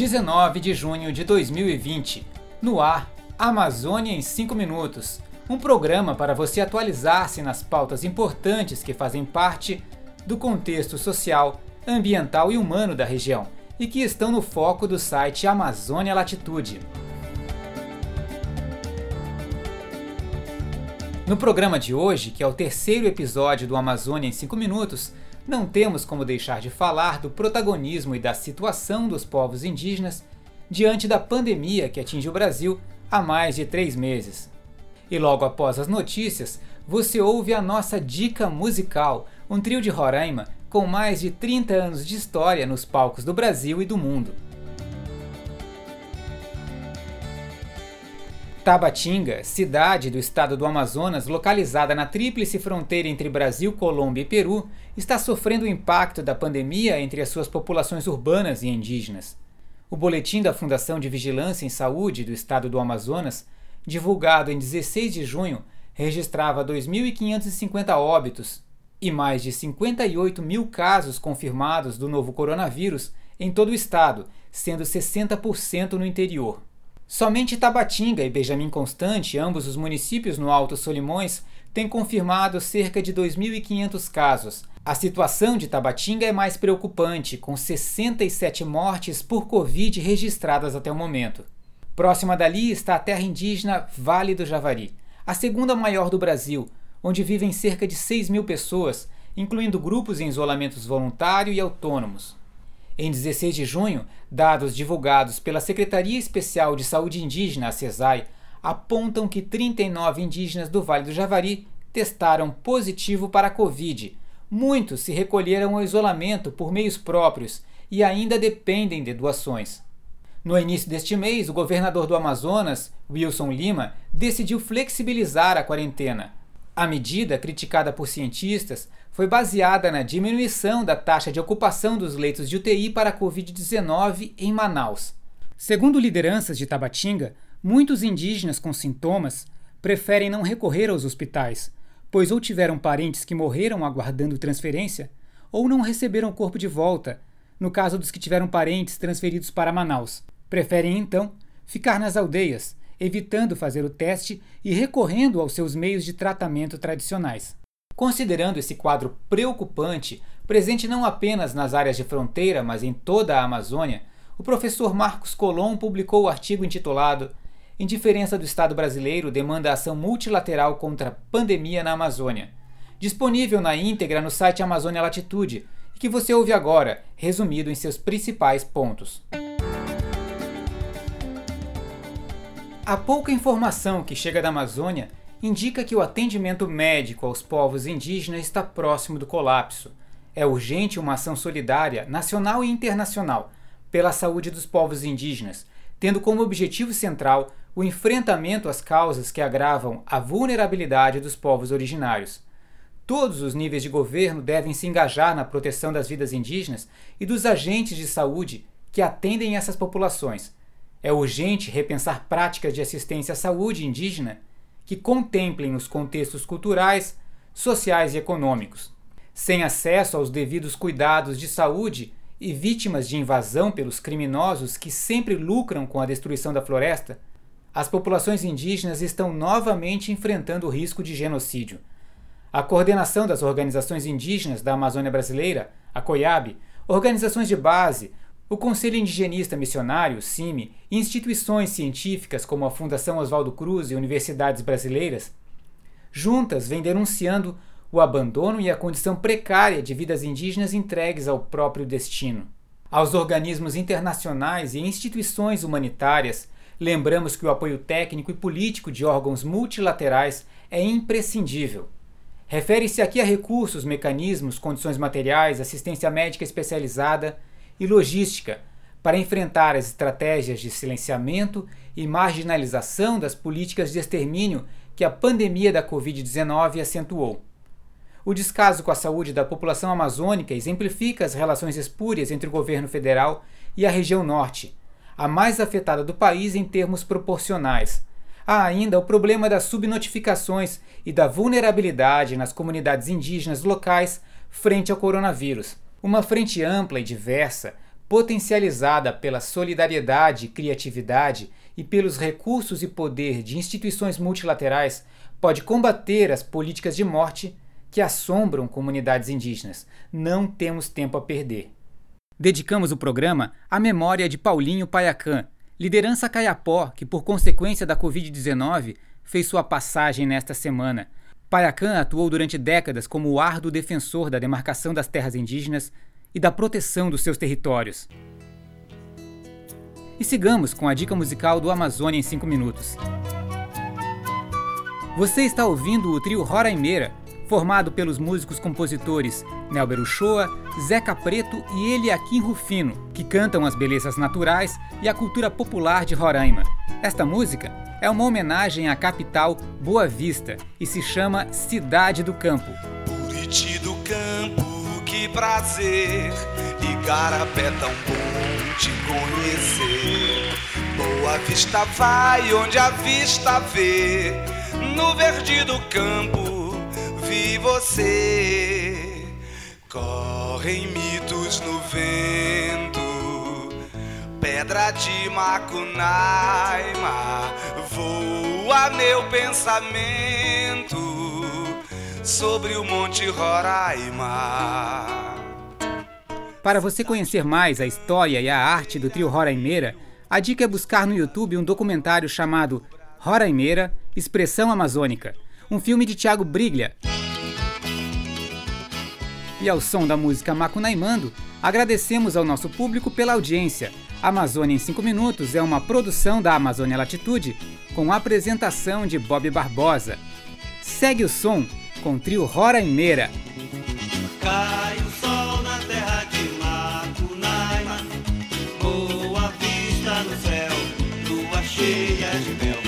19 de junho de 2020. No ar, Amazônia em 5 minutos. Um programa para você atualizar-se nas pautas importantes que fazem parte do contexto social, ambiental e humano da região e que estão no foco do site Amazônia Latitude. No programa de hoje, que é o terceiro episódio do Amazônia em 5 minutos, não temos como deixar de falar do protagonismo e da situação dos povos indígenas diante da pandemia que atinge o Brasil há mais de três meses. E logo após as notícias, você ouve a nossa dica musical, um trio de Roraima com mais de 30 anos de história nos palcos do Brasil e do mundo. Tabatinga, cidade do estado do Amazonas, localizada na tríplice fronteira entre Brasil, Colômbia e Peru, está sofrendo o impacto da pandemia entre as suas populações urbanas e indígenas. O boletim da Fundação de Vigilância em Saúde do estado do Amazonas, divulgado em 16 de junho, registrava 2.550 óbitos e mais de 58 mil casos confirmados do novo coronavírus em todo o estado, sendo 60% no interior. Somente Tabatinga e Benjamin Constante, ambos os municípios no Alto Solimões, têm confirmado cerca de 2.500 casos. A situação de Tabatinga é mais preocupante, com 67 mortes por Covid registradas até o momento. Próxima dali está a terra indígena Vale do Javari, a segunda maior do Brasil, onde vivem cerca de 6 mil pessoas, incluindo grupos em isolamento voluntário e autônomos. Em 16 de junho, dados divulgados pela Secretaria Especial de Saúde Indígena, a CESAI, apontam que 39 indígenas do Vale do Javari testaram positivo para a Covid. Muitos se recolheram ao isolamento por meios próprios e ainda dependem de doações. No início deste mês, o governador do Amazonas, Wilson Lima, decidiu flexibilizar a quarentena. A medida, criticada por cientistas, foi baseada na diminuição da taxa de ocupação dos leitos de UTI para a Covid-19 em Manaus. Segundo lideranças de Tabatinga, muitos indígenas com sintomas preferem não recorrer aos hospitais, pois ou tiveram parentes que morreram aguardando transferência, ou não receberam o corpo de volta, no caso dos que tiveram parentes transferidos para Manaus. Preferem então ficar nas aldeias, evitando fazer o teste e recorrendo aos seus meios de tratamento tradicionais. Considerando esse quadro preocupante, presente não apenas nas áreas de fronteira, mas em toda a Amazônia, o professor Marcos Colom publicou o artigo intitulado Indiferença do Estado brasileiro demanda ação multilateral contra a pandemia na Amazônia, disponível na íntegra no site Amazônia Latitude, e que você ouve agora, resumido em seus principais pontos. A pouca informação que chega da Amazônia indica que o atendimento médico aos povos indígenas está próximo do colapso. É urgente uma ação solidária, nacional e internacional, pela saúde dos povos indígenas, tendo como objetivo central o enfrentamento às causas que agravam a vulnerabilidade dos povos originários. Todos os níveis de governo devem se engajar na proteção das vidas indígenas e dos agentes de saúde que atendem essas populações é urgente repensar práticas de assistência à saúde indígena que contemplem os contextos culturais, sociais e econômicos. Sem acesso aos devidos cuidados de saúde e vítimas de invasão pelos criminosos que sempre lucram com a destruição da floresta, as populações indígenas estão novamente enfrentando o risco de genocídio. A coordenação das organizações indígenas da Amazônia Brasileira, a COIAB, organizações de base, o Conselho Indigenista Missionário, CIMI, e instituições científicas como a Fundação Oswaldo Cruz e universidades brasileiras, juntas vêm denunciando o abandono e a condição precária de vidas indígenas entregues ao próprio destino. Aos organismos internacionais e instituições humanitárias, lembramos que o apoio técnico e político de órgãos multilaterais é imprescindível. Refere-se aqui a recursos, mecanismos, condições materiais, assistência médica especializada e logística para enfrentar as estratégias de silenciamento e marginalização das políticas de extermínio que a pandemia da Covid-19 acentuou. O descaso com a saúde da população amazônica exemplifica as relações espúrias entre o governo federal e a região norte, a mais afetada do país em termos proporcionais. Há ainda o problema das subnotificações e da vulnerabilidade nas comunidades indígenas locais frente ao coronavírus. Uma frente ampla e diversa potencializada pela solidariedade, criatividade e pelos recursos e poder de instituições multilaterais, pode combater as políticas de morte que assombram comunidades indígenas. Não temos tempo a perder. Dedicamos o programa à memória de Paulinho Paiacan, liderança caiapó que, por consequência da Covid-19, fez sua passagem nesta semana. Paiacan atuou durante décadas como o árduo defensor da demarcação das terras indígenas e da proteção dos seus territórios. E sigamos com a dica musical do Amazônia em 5 minutos. Você está ouvindo o trio Roraima, formado pelos músicos compositores Nelber Uchoa, Zeca Preto e Eliakim Rufino, que cantam as belezas naturais e a cultura popular de Roraima. Esta música é uma homenagem à capital Boa Vista e se chama Cidade do Campo. Buriti do Campo, que prazer, Igarapé tão bom te conhecer. Boa Vista vai onde a vista vê, no verde do campo vi você. Correm mitos no vento pedra de Macunaima, voa meu pensamento sobre o Monte Roraima. Para você conhecer mais a história e a arte do trio Roraimeira, a dica é buscar no YouTube um documentário chamado Roraimeira Expressão Amazônica, um filme de Tiago Briglia. E ao som da música Macunaimando, agradecemos ao nosso público pela audiência. Amazônia em 5 Minutos é uma produção da Amazônia Latitude, com apresentação de Bob Barbosa. Segue o som com o trio Roraima. Cai o sol na terra de boa vista no céu, lua cheia de mel.